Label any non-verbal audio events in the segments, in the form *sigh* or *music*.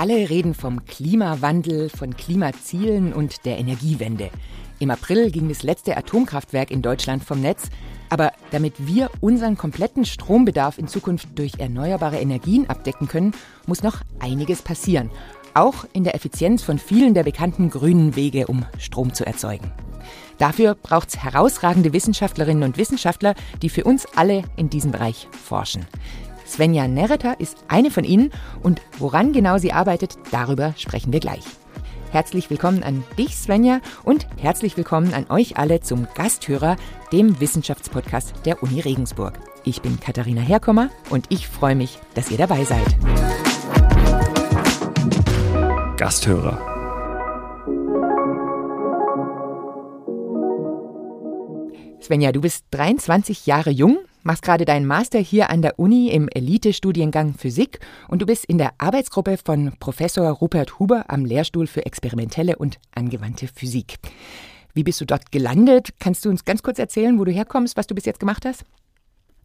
Alle reden vom Klimawandel, von Klimazielen und der Energiewende. Im April ging das letzte Atomkraftwerk in Deutschland vom Netz. Aber damit wir unseren kompletten Strombedarf in Zukunft durch erneuerbare Energien abdecken können, muss noch einiges passieren. Auch in der Effizienz von vielen der bekannten grünen Wege, um Strom zu erzeugen. Dafür braucht es herausragende Wissenschaftlerinnen und Wissenschaftler, die für uns alle in diesem Bereich forschen. Svenja Nereta ist eine von ihnen und woran genau sie arbeitet, darüber sprechen wir gleich. Herzlich willkommen an dich, Svenja, und herzlich willkommen an euch alle zum Gasthörer, dem Wissenschaftspodcast der Uni Regensburg. Ich bin Katharina Herkommer und ich freue mich, dass ihr dabei seid. Gasthörer. Svenja, du bist 23 Jahre jung, machst gerade deinen Master hier an der Uni im Elite-Studiengang Physik und du bist in der Arbeitsgruppe von Professor Rupert Huber am Lehrstuhl für experimentelle und angewandte Physik. Wie bist du dort gelandet? Kannst du uns ganz kurz erzählen, wo du herkommst, was du bis jetzt gemacht hast?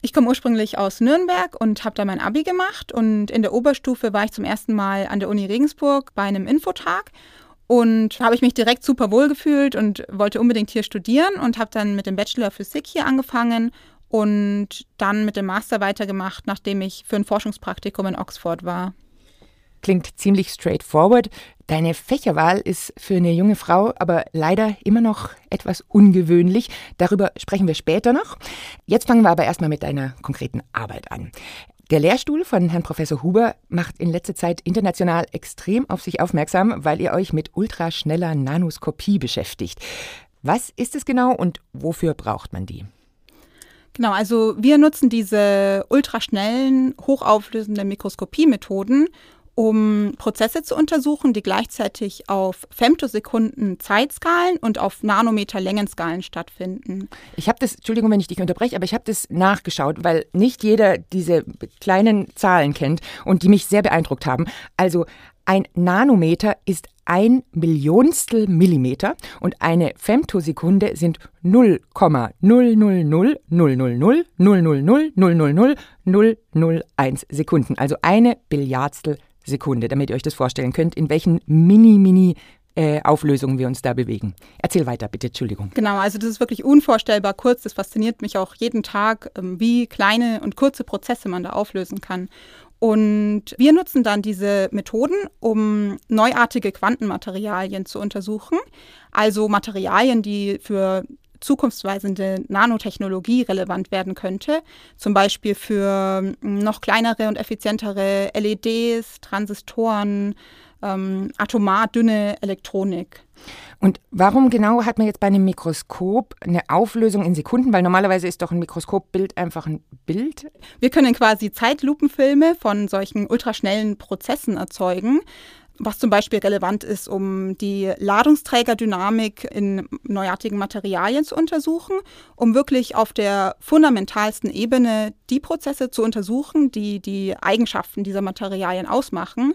Ich komme ursprünglich aus Nürnberg und habe da mein Abi gemacht und in der Oberstufe war ich zum ersten Mal an der Uni Regensburg bei einem Infotag und habe ich mich direkt super wohl gefühlt und wollte unbedingt hier studieren und habe dann mit dem Bachelor Physik hier angefangen und dann mit dem Master weitergemacht, nachdem ich für ein Forschungspraktikum in Oxford war. Klingt ziemlich straightforward. Deine Fächerwahl ist für eine junge Frau aber leider immer noch etwas ungewöhnlich. Darüber sprechen wir später noch. Jetzt fangen wir aber erstmal mit deiner konkreten Arbeit an. Der Lehrstuhl von Herrn Professor Huber macht in letzter Zeit international extrem auf sich aufmerksam, weil ihr euch mit ultraschneller Nanoskopie beschäftigt. Was ist es genau und wofür braucht man die? Genau, also wir nutzen diese ultraschnellen, hochauflösenden Mikroskopiemethoden, um Prozesse zu untersuchen, die gleichzeitig auf Femtosekunden Zeitskalen und auf Nanometer Längenskalen stattfinden. Ich habe das, Entschuldigung, wenn ich dich unterbreche, aber ich habe das nachgeschaut, weil nicht jeder diese kleinen Zahlen kennt und die mich sehr beeindruckt haben. Also ein Nanometer ist ein Millionstel Millimeter und eine Femtosekunde sind 0,000000000000001 Sekunden, also eine Billiardstel Sekunde, damit ihr euch das vorstellen könnt, in welchen mini-mini äh, Auflösungen wir uns da bewegen. Erzähl weiter, bitte, Entschuldigung. Genau, also das ist wirklich unvorstellbar kurz. Das fasziniert mich auch jeden Tag, ähm, wie kleine und kurze Prozesse man da auflösen kann. Und wir nutzen dann diese Methoden, um neuartige Quantenmaterialien zu untersuchen. Also Materialien, die für zukunftsweisende Nanotechnologie relevant werden könnte, zum Beispiel für hm, noch kleinere und effizientere LEDs, Transistoren, ähm, atomar dünne Elektronik. Und warum genau hat man jetzt bei einem Mikroskop eine Auflösung in Sekunden? Weil normalerweise ist doch ein Mikroskopbild einfach ein Bild. Wir können quasi Zeitlupenfilme von solchen ultraschnellen Prozessen erzeugen was zum Beispiel relevant ist, um die Ladungsträgerdynamik in neuartigen Materialien zu untersuchen, um wirklich auf der fundamentalsten Ebene die Prozesse zu untersuchen, die die Eigenschaften dieser Materialien ausmachen,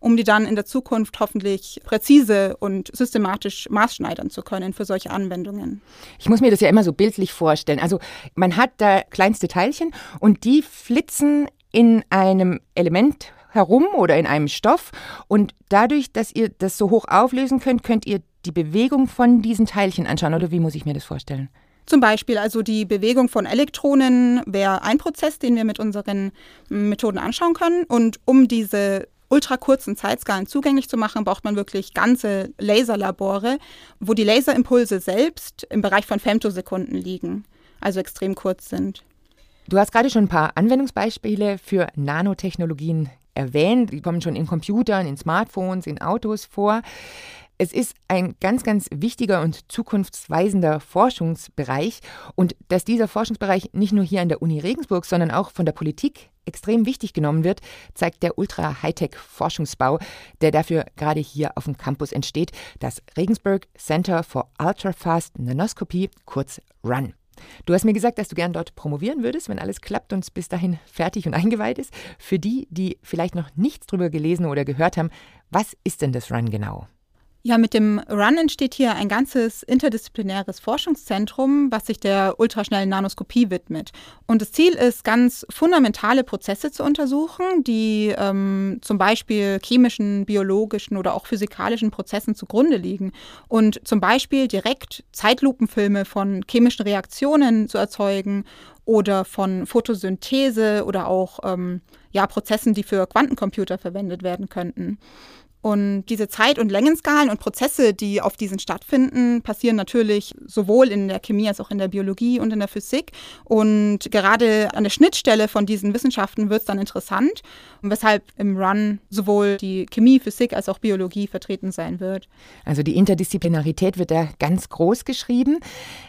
um die dann in der Zukunft hoffentlich präzise und systematisch maßschneidern zu können für solche Anwendungen. Ich muss mir das ja immer so bildlich vorstellen. Also man hat da kleinste Teilchen und die flitzen in einem Element herum oder in einem Stoff. Und dadurch, dass ihr das so hoch auflösen könnt, könnt ihr die Bewegung von diesen Teilchen anschauen. Oder wie muss ich mir das vorstellen? Zum Beispiel also die Bewegung von Elektronen wäre ein Prozess, den wir mit unseren Methoden anschauen können. Und um diese ultrakurzen Zeitskalen zugänglich zu machen, braucht man wirklich ganze Laserlabore, wo die Laserimpulse selbst im Bereich von Femtosekunden liegen, also extrem kurz sind. Du hast gerade schon ein paar Anwendungsbeispiele für Nanotechnologien erwähnt. Die kommen schon in Computern, in Smartphones, in Autos vor. Es ist ein ganz, ganz wichtiger und zukunftsweisender Forschungsbereich. Und dass dieser Forschungsbereich nicht nur hier an der Uni Regensburg, sondern auch von der Politik extrem wichtig genommen wird, zeigt der Ultra-Hightech-Forschungsbau, der dafür gerade hier auf dem Campus entsteht, das Regensburg Center for Ultra-Fast Nanoscopy, kurz RUN. Du hast mir gesagt, dass du gern dort promovieren würdest, wenn alles klappt und bis dahin fertig und eingeweiht ist. Für die, die vielleicht noch nichts drüber gelesen oder gehört haben, was ist denn das Run genau? Ja, mit dem RUN entsteht hier ein ganzes interdisziplinäres Forschungszentrum, was sich der ultraschnellen Nanoskopie widmet. Und das Ziel ist, ganz fundamentale Prozesse zu untersuchen, die ähm, zum Beispiel chemischen, biologischen oder auch physikalischen Prozessen zugrunde liegen. Und zum Beispiel direkt Zeitlupenfilme von chemischen Reaktionen zu erzeugen oder von Photosynthese oder auch ähm, ja, Prozessen, die für Quantencomputer verwendet werden könnten. Und diese Zeit- und Längenskalen und Prozesse, die auf diesen stattfinden, passieren natürlich sowohl in der Chemie als auch in der Biologie und in der Physik. Und gerade an der Schnittstelle von diesen Wissenschaften wird es dann interessant, weshalb im Run sowohl die Chemie, Physik als auch Biologie vertreten sein wird. Also die Interdisziplinarität wird da ganz groß geschrieben.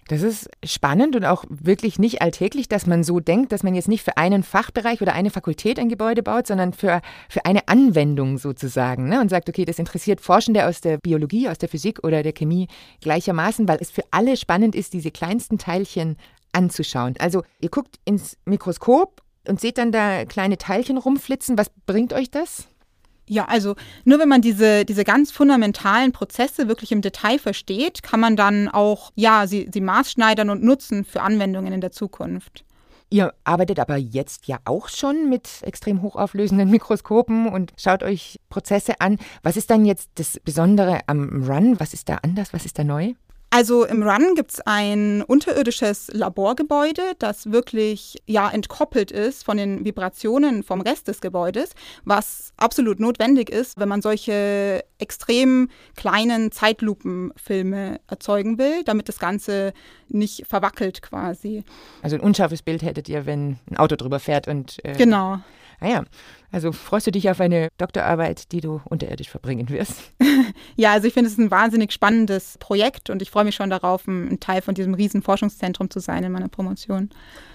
Das ist spannend und auch wirklich nicht alltäglich, dass man so denkt, dass man jetzt nicht für einen Fachbereich oder eine Fakultät ein Gebäude baut, sondern für, für eine Anwendung sozusagen. Ne? Und sagt, sagt, okay, das interessiert Forschende aus der Biologie, aus der Physik oder der Chemie gleichermaßen, weil es für alle spannend ist, diese kleinsten Teilchen anzuschauen. Also ihr guckt ins Mikroskop und seht dann da kleine Teilchen rumflitzen. Was bringt euch das? Ja, also nur wenn man diese, diese ganz fundamentalen Prozesse wirklich im Detail versteht, kann man dann auch, ja, sie, sie maßschneidern und nutzen für Anwendungen in der Zukunft. Ihr arbeitet aber jetzt ja auch schon mit extrem hochauflösenden Mikroskopen und schaut euch Prozesse an. Was ist dann jetzt das Besondere am Run? Was ist da anders? Was ist da neu? Also im Run gibt es ein unterirdisches Laborgebäude, das wirklich ja entkoppelt ist von den Vibrationen vom Rest des Gebäudes, was absolut notwendig ist, wenn man solche extrem kleinen Zeitlupenfilme erzeugen will, damit das Ganze nicht verwackelt quasi. Also ein unscharfes Bild hättet ihr, wenn ein Auto drüber fährt und äh, genau. Naja, ah also freust du dich auf eine Doktorarbeit, die du unterirdisch verbringen wirst? *laughs* ja, also ich finde es ein wahnsinnig spannendes Projekt und ich freue mich schon darauf, ein Teil von diesem riesen Forschungszentrum zu sein in meiner Promotion.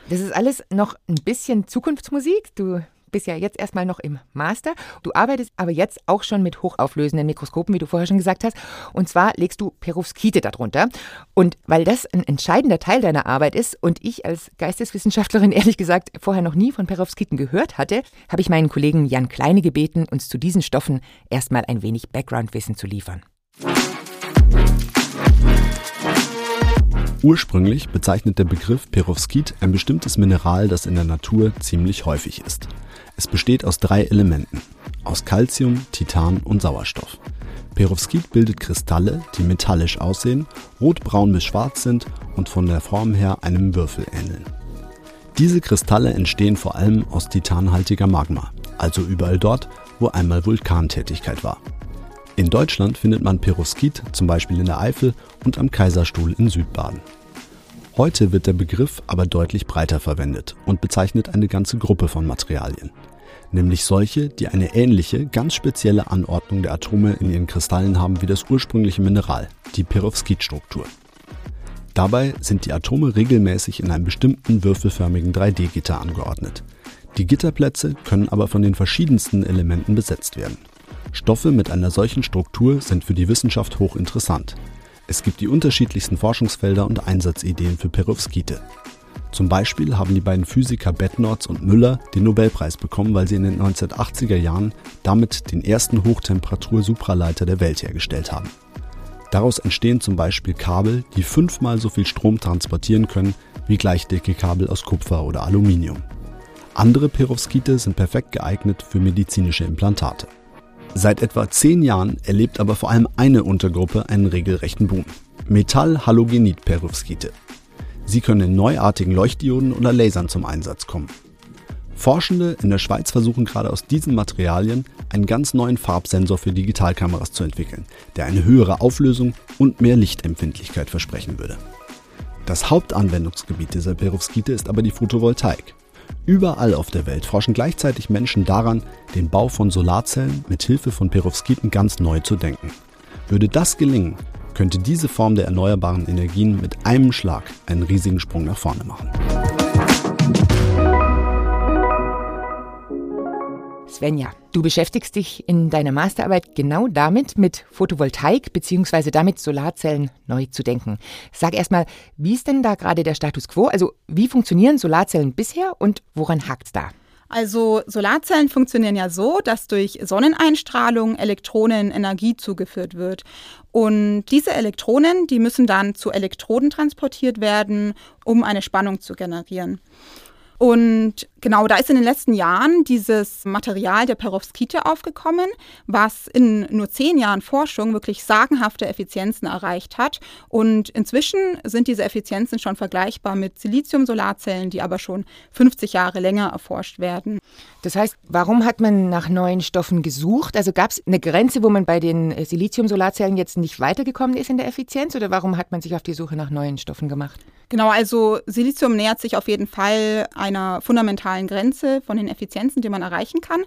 Das ist alles noch ein bisschen Zukunftsmusik. Du bist ja jetzt erstmal noch im Master. Du arbeitest aber jetzt auch schon mit hochauflösenden Mikroskopen, wie du vorher schon gesagt hast. Und zwar legst du Perovskite darunter. Und weil das ein entscheidender Teil deiner Arbeit ist und ich als Geisteswissenschaftlerin *laughs* ehrlich gesagt vorher noch nie von Perovskiten gehört hatte, habe ich meinen Kollegen Jan Kleine gebeten, uns zu diesen Stoffen erstmal ein wenig Background-Wissen zu liefern. Ursprünglich bezeichnet der Begriff Perovskit ein bestimmtes Mineral, das in der Natur ziemlich häufig ist. Es besteht aus drei Elementen, aus Calcium, Titan und Sauerstoff. Perovskit bildet Kristalle, die metallisch aussehen, rotbraun bis schwarz sind und von der Form her einem Würfel ähneln. Diese Kristalle entstehen vor allem aus titanhaltiger Magma, also überall dort, wo einmal Vulkantätigkeit war. In Deutschland findet man Perovskit zum Beispiel in der Eifel und am Kaiserstuhl in Südbaden. Heute wird der Begriff aber deutlich breiter verwendet und bezeichnet eine ganze Gruppe von Materialien, nämlich solche, die eine ähnliche, ganz spezielle Anordnung der Atome in ihren Kristallen haben wie das ursprüngliche Mineral, die Perovskitstruktur. Dabei sind die Atome regelmäßig in einem bestimmten würfelförmigen 3D-Gitter angeordnet. Die Gitterplätze können aber von den verschiedensten Elementen besetzt werden. Stoffe mit einer solchen Struktur sind für die Wissenschaft hochinteressant, es gibt die unterschiedlichsten Forschungsfelder und Einsatzideen für Perovskite. Zum Beispiel haben die beiden Physiker Bednorz und Müller den Nobelpreis bekommen, weil sie in den 1980er Jahren damit den ersten Hochtemperatur-Supraleiter der Welt hergestellt haben. Daraus entstehen zum Beispiel Kabel, die fünfmal so viel Strom transportieren können wie gleichdicke Kabel aus Kupfer oder Aluminium. Andere Perovskite sind perfekt geeignet für medizinische Implantate. Seit etwa zehn Jahren erlebt aber vor allem eine Untergruppe einen regelrechten Boom. Metall-Halogenid-Perovskite. Sie können in neuartigen Leuchtdioden oder Lasern zum Einsatz kommen. Forschende in der Schweiz versuchen gerade aus diesen Materialien einen ganz neuen Farbsensor für Digitalkameras zu entwickeln, der eine höhere Auflösung und mehr Lichtempfindlichkeit versprechen würde. Das Hauptanwendungsgebiet dieser Perovskite ist aber die Photovoltaik. Überall auf der Welt forschen gleichzeitig Menschen daran, den Bau von Solarzellen mit Hilfe von Perovskiten ganz neu zu denken. Würde das gelingen, könnte diese Form der erneuerbaren Energien mit einem Schlag einen riesigen Sprung nach vorne machen. Svenja, du beschäftigst dich in deiner Masterarbeit genau damit, mit Photovoltaik bzw. damit Solarzellen neu zu denken. Sag erstmal, wie ist denn da gerade der Status quo? Also wie funktionieren Solarzellen bisher und woran hakt es da? Also Solarzellen funktionieren ja so, dass durch Sonneneinstrahlung Elektronen Energie zugeführt wird. Und diese Elektronen, die müssen dann zu Elektroden transportiert werden, um eine Spannung zu generieren. Und genau, da ist in den letzten Jahren dieses Material der Perovskite aufgekommen, was in nur zehn Jahren Forschung wirklich sagenhafte Effizienzen erreicht hat. Und inzwischen sind diese Effizienzen schon vergleichbar mit Silizium-Solarzellen, die aber schon 50 Jahre länger erforscht werden. Das heißt, warum hat man nach neuen Stoffen gesucht? Also gab es eine Grenze, wo man bei den Silizium-Solarzellen jetzt nicht weitergekommen ist in der Effizienz? Oder warum hat man sich auf die Suche nach neuen Stoffen gemacht? Genau, also Silizium nähert sich auf jeden Fall einer fundamentalen Grenze von den Effizienzen, die man erreichen kann.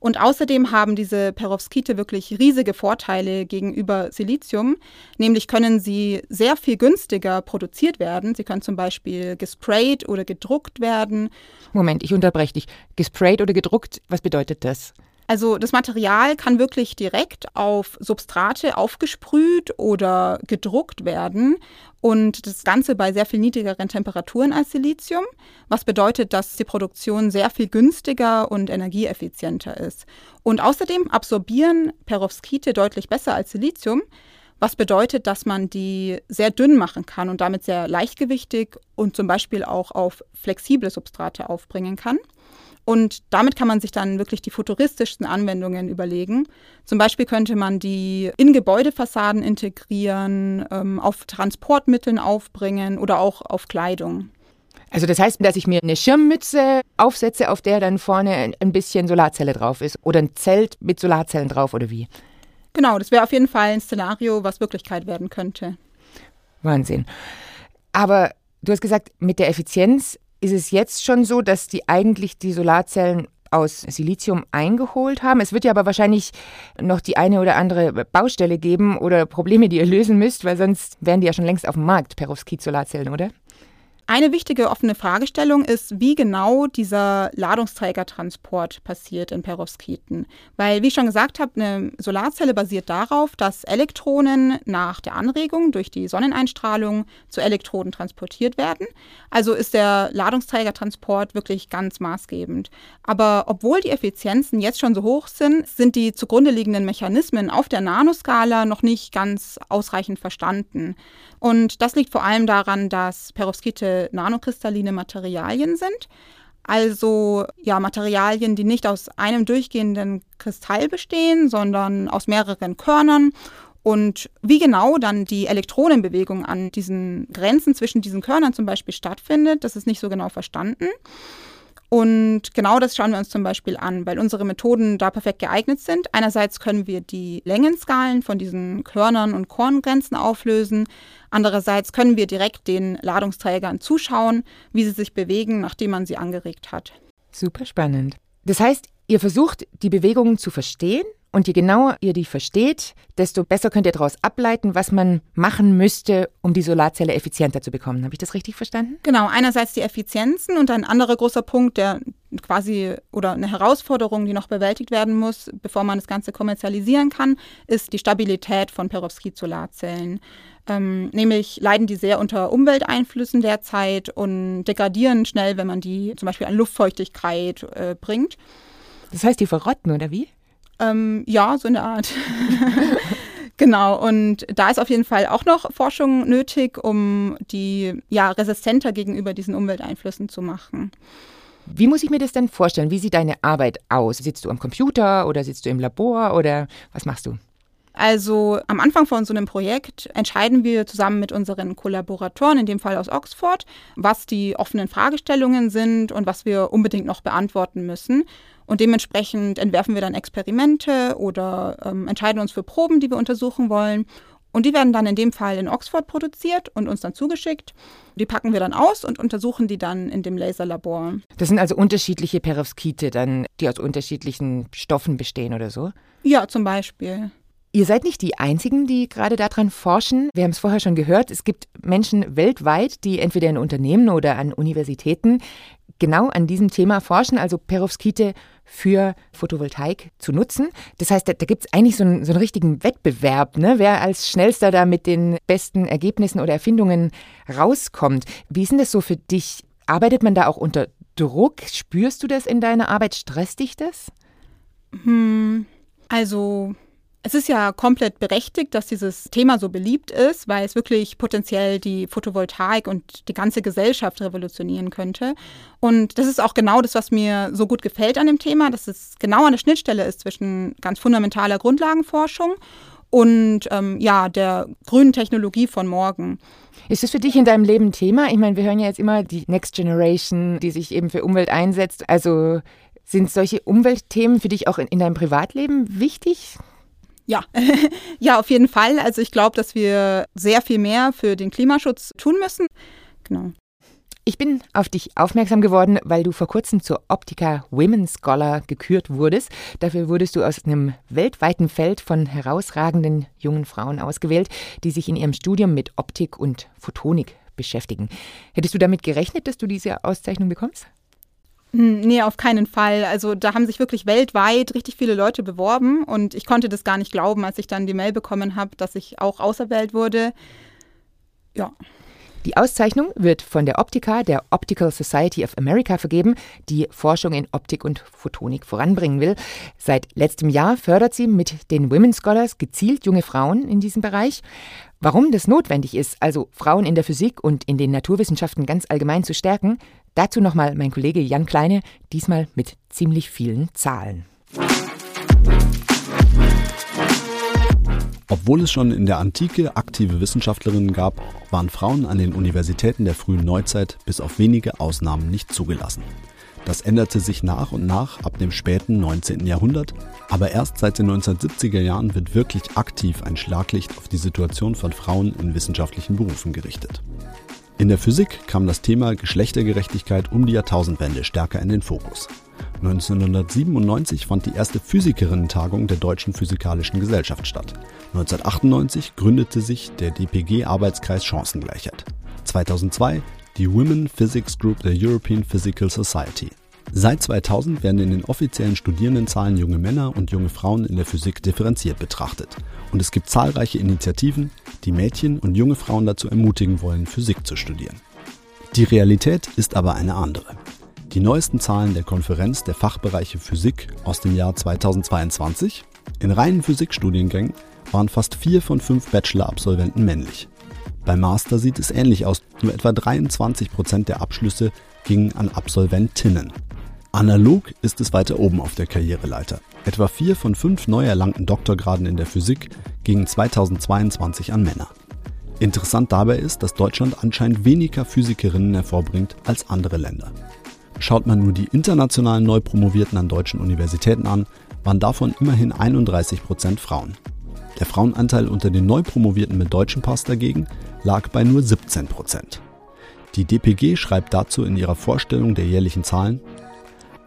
Und außerdem haben diese Perovskite wirklich riesige Vorteile gegenüber Silizium. Nämlich können sie sehr viel günstiger produziert werden. Sie können zum Beispiel gesprayt oder gedruckt werden. Moment, ich unterbreche dich. Gesprayt oder gedruckt, was bedeutet das? Also das Material kann wirklich direkt auf Substrate aufgesprüht oder gedruckt werden und das Ganze bei sehr viel niedrigeren Temperaturen als Silizium, was bedeutet, dass die Produktion sehr viel günstiger und energieeffizienter ist. Und außerdem absorbieren Perovskite deutlich besser als Silizium, was bedeutet, dass man die sehr dünn machen kann und damit sehr leichtgewichtig und zum Beispiel auch auf flexible Substrate aufbringen kann. Und damit kann man sich dann wirklich die futuristischsten Anwendungen überlegen. Zum Beispiel könnte man die in Gebäudefassaden integrieren, ähm, auf Transportmitteln aufbringen oder auch auf Kleidung. Also das heißt, dass ich mir eine Schirmmütze aufsetze, auf der dann vorne ein bisschen Solarzelle drauf ist oder ein Zelt mit Solarzellen drauf oder wie? Genau, das wäre auf jeden Fall ein Szenario, was Wirklichkeit werden könnte. Wahnsinn. Aber du hast gesagt, mit der Effizienz ist es jetzt schon so, dass die eigentlich die Solarzellen aus Silizium eingeholt haben. Es wird ja aber wahrscheinlich noch die eine oder andere Baustelle geben oder Probleme, die ihr lösen müsst, weil sonst wären die ja schon längst auf dem Markt, Perovskit-Solarzellen, oder? Eine wichtige offene Fragestellung ist, wie genau dieser Ladungsträgertransport passiert in Perovskiten. Weil, wie ich schon gesagt habe, eine Solarzelle basiert darauf, dass Elektronen nach der Anregung durch die Sonneneinstrahlung zu Elektroden transportiert werden. Also ist der Ladungsträgertransport wirklich ganz maßgebend. Aber obwohl die Effizienzen jetzt schon so hoch sind, sind die zugrunde liegenden Mechanismen auf der Nanoskala noch nicht ganz ausreichend verstanden. Und das liegt vor allem daran, dass Perovskite nanokristalline Materialien sind. Also ja, Materialien, die nicht aus einem durchgehenden Kristall bestehen, sondern aus mehreren Körnern. Und wie genau dann die Elektronenbewegung an diesen Grenzen zwischen diesen Körnern zum Beispiel stattfindet, das ist nicht so genau verstanden. Und genau das schauen wir uns zum Beispiel an, weil unsere Methoden da perfekt geeignet sind. Einerseits können wir die Längenskalen von diesen Körnern und Korngrenzen auflösen. Andererseits können wir direkt den Ladungsträgern zuschauen, wie sie sich bewegen, nachdem man sie angeregt hat. Super spannend. Das heißt, ihr versucht, die Bewegungen zu verstehen und je genauer ihr die versteht, desto besser könnt ihr daraus ableiten, was man machen müsste, um die Solarzelle effizienter zu bekommen. Habe ich das richtig verstanden? Genau, einerseits die Effizienzen und ein anderer großer Punkt, der quasi oder eine Herausforderung, die noch bewältigt werden muss, bevor man das Ganze kommerzialisieren kann, ist die Stabilität von Perovskit-Solarzellen. Ähm, nämlich leiden die sehr unter Umwelteinflüssen derzeit und degradieren schnell, wenn man die zum Beispiel an Luftfeuchtigkeit äh, bringt. Das heißt, die verrotten oder wie? Ähm, ja, so eine Art. *laughs* Genau, und da ist auf jeden Fall auch noch Forschung nötig, um die ja resistenter gegenüber diesen Umwelteinflüssen zu machen. Wie muss ich mir das denn vorstellen? Wie sieht deine Arbeit aus? Sitzt du am Computer oder sitzt du im Labor oder was machst du? Also am Anfang von so einem Projekt entscheiden wir zusammen mit unseren Kollaboratoren, in dem Fall aus Oxford, was die offenen Fragestellungen sind und was wir unbedingt noch beantworten müssen. Und dementsprechend entwerfen wir dann Experimente oder ähm, entscheiden uns für Proben, die wir untersuchen wollen. Und die werden dann in dem Fall in Oxford produziert und uns dann zugeschickt. Die packen wir dann aus und untersuchen die dann in dem Laserlabor. Das sind also unterschiedliche Perovskite, dann, die aus unterschiedlichen Stoffen bestehen oder so? Ja, zum Beispiel. Ihr seid nicht die Einzigen, die gerade daran forschen. Wir haben es vorher schon gehört. Es gibt Menschen weltweit, die entweder in Unternehmen oder an Universitäten genau an diesem Thema forschen, also Perovskite für Photovoltaik zu nutzen. Das heißt, da, da gibt es eigentlich so einen, so einen richtigen Wettbewerb, ne? wer als schnellster da mit den besten Ergebnissen oder Erfindungen rauskommt. Wie ist denn das so für dich? Arbeitet man da auch unter Druck? Spürst du das in deiner Arbeit? Stresst dich das? Hm, also es ist ja komplett berechtigt, dass dieses Thema so beliebt ist, weil es wirklich potenziell die Photovoltaik und die ganze Gesellschaft revolutionieren könnte. Und das ist auch genau das, was mir so gut gefällt an dem Thema, dass es genau an der Schnittstelle ist zwischen ganz fundamentaler Grundlagenforschung und ähm, ja, der grünen Technologie von morgen. Ist das für dich in deinem Leben Thema? Ich meine, wir hören ja jetzt immer die Next Generation, die sich eben für Umwelt einsetzt. Also sind solche Umweltthemen für dich auch in, in deinem Privatleben wichtig? Ja, *laughs* ja, auf jeden Fall. Also ich glaube, dass wir sehr viel mehr für den Klimaschutz tun müssen. Genau. Ich bin auf dich aufmerksam geworden, weil du vor kurzem zur Optica Women Scholar gekürt wurdest. Dafür wurdest du aus einem weltweiten Feld von herausragenden jungen Frauen ausgewählt, die sich in ihrem Studium mit Optik und Photonik beschäftigen. Hättest du damit gerechnet, dass du diese Auszeichnung bekommst? Nee, auf keinen Fall. Also da haben sich wirklich weltweit richtig viele Leute beworben und ich konnte das gar nicht glauben, als ich dann die Mail bekommen habe, dass ich auch auserwählt wurde. Ja. Die Auszeichnung wird von der Optica, der Optical Society of America, vergeben, die Forschung in Optik und Photonik voranbringen will. Seit letztem Jahr fördert sie mit den Women Scholars gezielt junge Frauen in diesem Bereich. Warum das notwendig ist, also Frauen in der Physik und in den Naturwissenschaften ganz allgemein zu stärken, dazu nochmal mein Kollege Jan Kleine, diesmal mit ziemlich vielen Zahlen. Obwohl es schon in der Antike aktive Wissenschaftlerinnen gab, waren Frauen an den Universitäten der frühen Neuzeit bis auf wenige Ausnahmen nicht zugelassen. Das änderte sich nach und nach ab dem späten 19. Jahrhundert, aber erst seit den 1970er Jahren wird wirklich aktiv ein Schlaglicht auf die Situation von Frauen in wissenschaftlichen Berufen gerichtet. In der Physik kam das Thema Geschlechtergerechtigkeit um die Jahrtausendwende stärker in den Fokus. 1997 fand die erste Physikerinnen-Tagung der Deutschen Physikalischen Gesellschaft statt. 1998 gründete sich der DPG-Arbeitskreis Chancengleichheit. 2002 die Women Physics Group der European Physical Society. Seit 2000 werden in den offiziellen Studierendenzahlen junge Männer und junge Frauen in der Physik differenziert betrachtet. Und es gibt zahlreiche Initiativen, die Mädchen und junge Frauen dazu ermutigen wollen, Physik zu studieren. Die Realität ist aber eine andere. Die neuesten Zahlen der Konferenz der Fachbereiche Physik aus dem Jahr 2022. In reinen Physikstudiengängen waren fast vier von fünf Bachelor-Absolventen männlich. Beim Master sieht es ähnlich aus. Nur etwa 23 Prozent der Abschlüsse gingen an Absolventinnen. Analog ist es weiter oben auf der Karriereleiter. Etwa vier von fünf neu erlangten Doktorgraden in der Physik gingen 2022 an Männer. Interessant dabei ist, dass Deutschland anscheinend weniger Physikerinnen hervorbringt als andere Länder. Schaut man nur die internationalen Neupromovierten an deutschen Universitäten an, waren davon immerhin 31 Prozent Frauen. Der Frauenanteil unter den Neupromovierten mit deutschem Pass dagegen lag bei nur 17 Prozent. Die DPG schreibt dazu in ihrer Vorstellung der jährlichen Zahlen,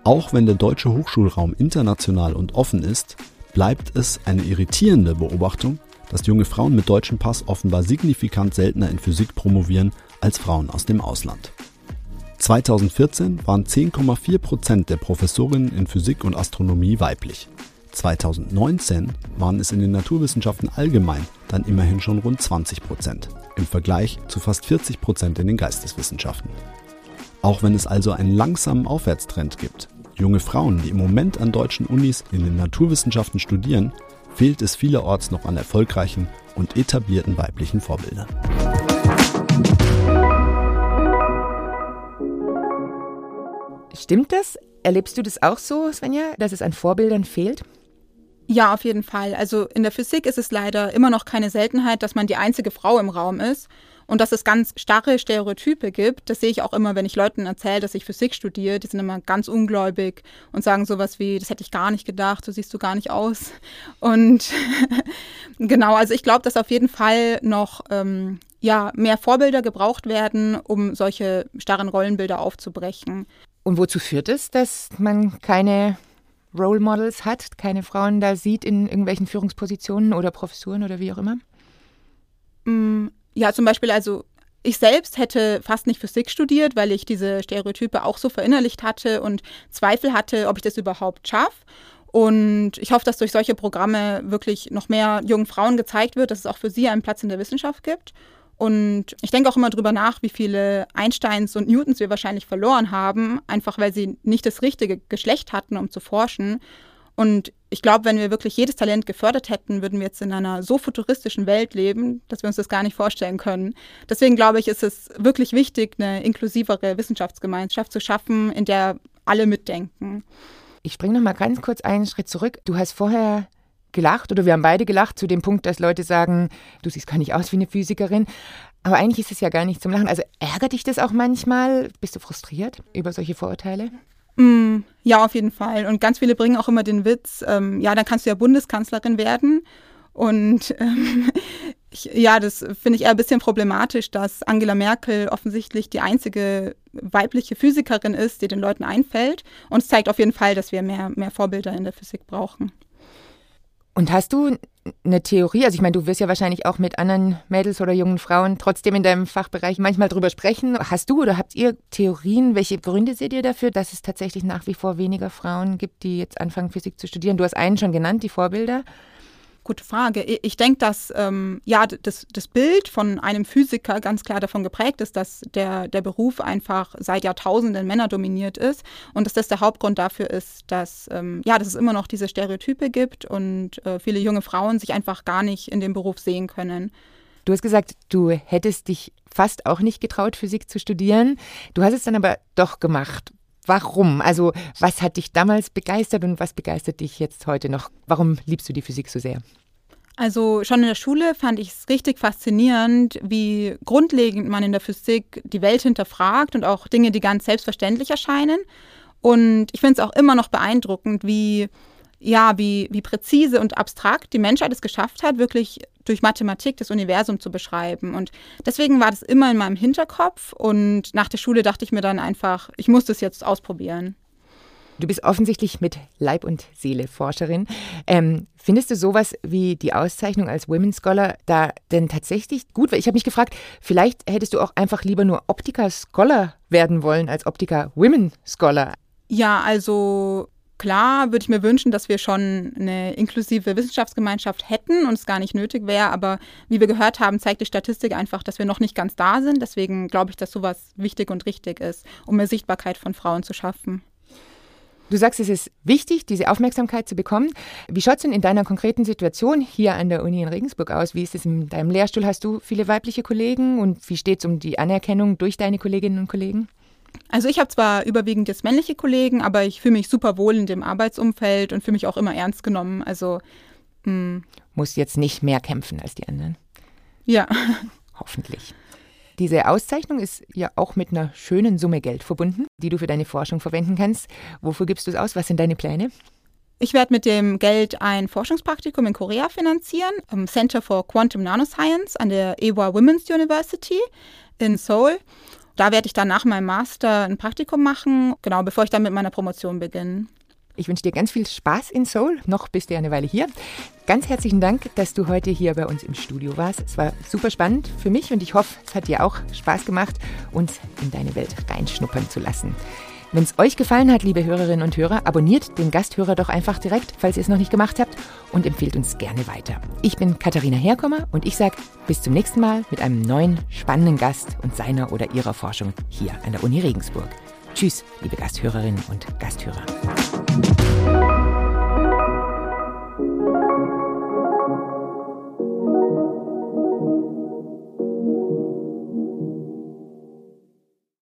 auch wenn der deutsche Hochschulraum international und offen ist, bleibt es eine irritierende Beobachtung, dass junge Frauen mit deutschem Pass offenbar signifikant seltener in Physik promovieren als Frauen aus dem Ausland. 2014 waren 10,4 Prozent der Professorinnen in Physik und Astronomie weiblich. 2019 waren es in den Naturwissenschaften allgemein dann immerhin schon rund 20 Prozent, im Vergleich zu fast 40 Prozent in den Geisteswissenschaften. Auch wenn es also einen langsamen Aufwärtstrend gibt, junge Frauen, die im Moment an deutschen Unis in den Naturwissenschaften studieren, fehlt es vielerorts noch an erfolgreichen und etablierten weiblichen Vorbildern. Stimmt das? Erlebst du das auch so, Svenja, dass es an Vorbildern fehlt? Ja, auf jeden Fall. Also in der Physik ist es leider immer noch keine Seltenheit, dass man die einzige Frau im Raum ist und dass es ganz starre Stereotype gibt. Das sehe ich auch immer, wenn ich Leuten erzähle, dass ich Physik studiere. Die sind immer ganz ungläubig und sagen sowas wie, das hätte ich gar nicht gedacht, so siehst du gar nicht aus. *laughs* Und *laughs* genau, also ich glaube, dass auf jeden Fall noch ähm, ja, mehr Vorbilder gebraucht werden, um solche starren Rollenbilder aufzubrechen. Und wozu führt es, dass man keine Role Models hat, keine Frauen da sieht in irgendwelchen Führungspositionen oder Professuren oder wie auch immer? Ja, zum Beispiel, also ich selbst hätte fast nicht Physik studiert, weil ich diese Stereotype auch so verinnerlicht hatte und Zweifel hatte, ob ich das überhaupt schaffe. Und ich hoffe, dass durch solche Programme wirklich noch mehr jungen Frauen gezeigt wird, dass es auch für sie einen Platz in der Wissenschaft gibt. Und ich denke auch immer drüber nach, wie viele Einsteins und Newtons wir wahrscheinlich verloren haben, einfach weil sie nicht das richtige Geschlecht hatten, um zu forschen. Und ich glaube, wenn wir wirklich jedes Talent gefördert hätten, würden wir jetzt in einer so futuristischen Welt leben, dass wir uns das gar nicht vorstellen können. Deswegen glaube ich, ist es wirklich wichtig, eine inklusivere Wissenschaftsgemeinschaft zu schaffen, in der alle mitdenken. Ich springe noch mal ganz kurz einen Schritt zurück. Du hast vorher gelacht oder wir haben beide gelacht zu dem Punkt, dass Leute sagen, du siehst gar nicht aus wie eine Physikerin. Aber eigentlich ist es ja gar nicht zum Lachen. Also ärgert dich das auch manchmal? Bist du frustriert über solche Vorurteile? Mm, ja, auf jeden Fall. Und ganz viele bringen auch immer den Witz, ähm, ja, dann kannst du ja Bundeskanzlerin werden. Und *laughs* ähm, ich, ja, das finde ich eher ein bisschen problematisch, dass Angela Merkel offensichtlich die einzige weibliche Physikerin ist, die den Leuten einfällt. Und es zeigt auf jeden Fall, dass wir mehr, mehr Vorbilder in der Physik brauchen. Und hast du eine Theorie? Also ich meine, du wirst ja wahrscheinlich auch mit anderen Mädels oder jungen Frauen trotzdem in deinem Fachbereich manchmal drüber sprechen. Hast du oder habt ihr Theorien? Welche Gründe seht ihr dafür, dass es tatsächlich nach wie vor weniger Frauen gibt, die jetzt anfangen, Physik zu studieren? Du hast einen schon genannt, die Vorbilder. Gute Frage. Ich denke, dass ähm, ja, das, das Bild von einem Physiker ganz klar davon geprägt ist, dass der, der Beruf einfach seit Jahrtausenden männerdominiert ist und dass das der Hauptgrund dafür ist, dass, ähm, ja, dass es immer noch diese Stereotype gibt und äh, viele junge Frauen sich einfach gar nicht in dem Beruf sehen können. Du hast gesagt, du hättest dich fast auch nicht getraut, Physik zu studieren. Du hast es dann aber doch gemacht. Warum? Also, was hat dich damals begeistert und was begeistert dich jetzt heute noch? Warum liebst du die Physik so sehr? Also schon in der Schule fand ich es richtig faszinierend, wie grundlegend man in der Physik die Welt hinterfragt und auch Dinge, die ganz selbstverständlich erscheinen. Und ich finde es auch immer noch beeindruckend, wie ja, wie, wie präzise und abstrakt die Menschheit es geschafft hat, wirklich durch Mathematik das Universum zu beschreiben. Und deswegen war das immer in meinem Hinterkopf. Und nach der Schule dachte ich mir dann einfach, ich muss das jetzt ausprobieren. Du bist offensichtlich mit Leib und Seele Forscherin. Ähm, findest du sowas wie die Auszeichnung als Women Scholar da denn tatsächlich gut? Ich habe mich gefragt, vielleicht hättest du auch einfach lieber nur Optiker Scholar werden wollen als Optiker Women Scholar. Ja, also Klar würde ich mir wünschen, dass wir schon eine inklusive Wissenschaftsgemeinschaft hätten und es gar nicht nötig wäre, aber wie wir gehört haben, zeigt die Statistik einfach, dass wir noch nicht ganz da sind. Deswegen glaube ich, dass sowas wichtig und richtig ist, um mehr Sichtbarkeit von Frauen zu schaffen. Du sagst, es ist wichtig, diese Aufmerksamkeit zu bekommen. Wie schaut es denn in deiner konkreten Situation hier an der Uni in Regensburg aus? Wie ist es in deinem Lehrstuhl? Hast du viele weibliche Kollegen und wie steht es um die Anerkennung durch deine Kolleginnen und Kollegen? Also ich habe zwar überwiegend jetzt männliche Kollegen, aber ich fühle mich super wohl in dem Arbeitsumfeld und fühle mich auch immer ernst genommen. Also mh. Hm. muss jetzt nicht mehr kämpfen als die anderen. Ja. Hoffentlich. Diese Auszeichnung ist ja auch mit einer schönen Summe Geld verbunden, die du für deine Forschung verwenden kannst. Wofür gibst du es aus? Was sind deine Pläne? Ich werde mit dem Geld ein Forschungspraktikum in Korea finanzieren, am Center for Quantum Nanoscience an der Ewha Women's University in Seoul. Da werde ich dann nach meinem Master ein Praktikum machen, genau bevor ich dann mit meiner Promotion beginne. Ich wünsche dir ganz viel Spaß in Seoul. Noch bist du ja eine Weile hier. Ganz herzlichen Dank, dass du heute hier bei uns im Studio warst. Es war super spannend für mich und ich hoffe, es hat dir auch Spaß gemacht, uns in deine Welt reinschnuppern zu lassen. Wenn es euch gefallen hat, liebe Hörerinnen und Hörer, abonniert den Gasthörer doch einfach direkt, falls ihr es noch nicht gemacht habt, und empfehlt uns gerne weiter. Ich bin Katharina Herkommer und ich sage bis zum nächsten Mal mit einem neuen spannenden Gast und seiner oder ihrer Forschung hier an der Uni Regensburg. Tschüss, liebe Gasthörerinnen und Gasthörer.